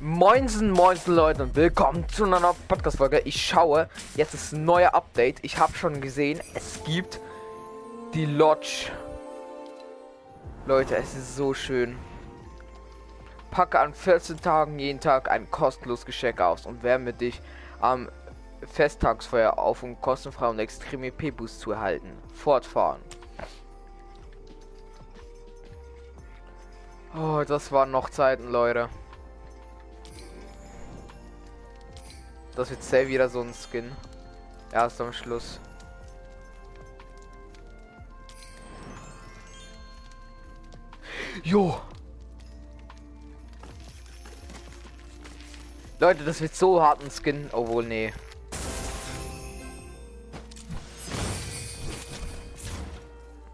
Moinsen, moinsen Leute und willkommen zu einer neuen Podcast-Folge. Ich schaue, jetzt ist ein neuer Update. Ich habe schon gesehen, es gibt die Lodge. Leute, es ist so schön. Packe an 14 Tagen jeden Tag ein kostenloses Geschenk aus und wärme dich am Festtagsfeuer auf, um kostenfrei und extreme EP-Boost zu erhalten. Fortfahren. Oh, das waren noch Zeiten, Leute. Das wird sehr wieder so ein Skin. Erst am Schluss. Jo. Leute, das wird so hart ein Skin. Obwohl, nee.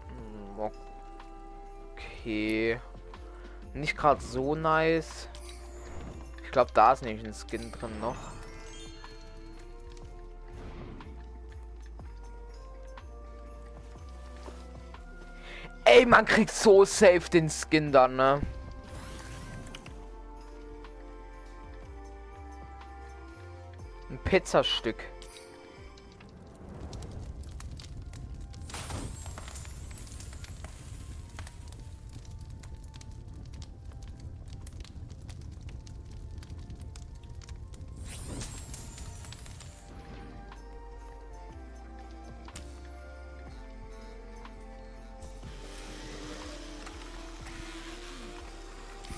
Hm, okay. Nicht gerade so nice. Ich glaube, da ist nämlich ein Skin drin noch. Ey, man kriegt so safe den Skin dann, ne? Ein Pizzastück.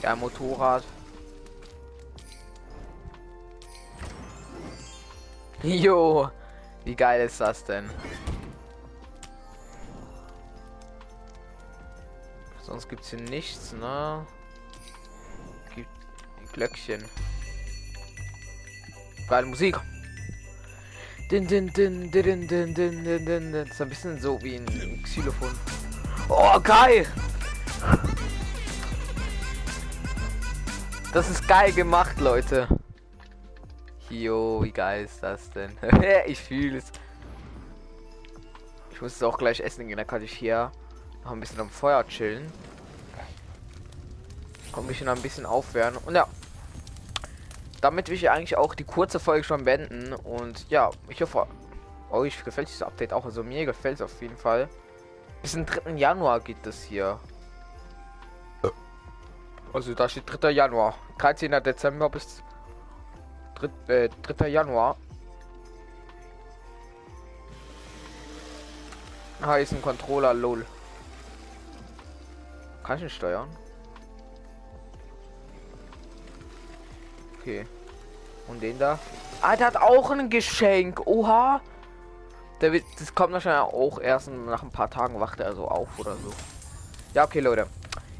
Ja, Motorrad. Jo, wie geil ist das denn? Sonst gibt's hier nichts, ne? Gibt Glöckchen. Geile Musik. Din, din, din, din, din, din, din, din. Das ist ein bisschen so wie ein Xylophon. Oh, geil! Das ist geil gemacht, Leute. Jo, wie geil ist das denn? ich fühle es. Ich muss es auch gleich essen gehen, dann kann ich hier noch ein bisschen am Feuer chillen. Und mich noch ein bisschen aufwärmen. Und ja, damit will ich eigentlich auch die kurze Folge schon beenden. Und ja, ich hoffe, euch gefällt dieses Update auch. Also mir gefällt es auf jeden Fall. Bis zum 3. Januar geht das hier. Also da steht 3. Januar. 13. Dezember bis 3. Äh, 3. Januar. Ah, ist ein Controller, lol. Kann ich ihn steuern? Okay. Und den da? Ah, der hat auch ein Geschenk. Oha. Der wird, das kommt wahrscheinlich auch erst nach ein paar Tagen wacht er so auf oder so. Ja, okay, Leute.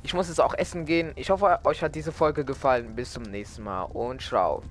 Ich muss jetzt auch essen gehen. Ich hoffe, euch hat diese Folge gefallen. Bis zum nächsten Mal und ciao.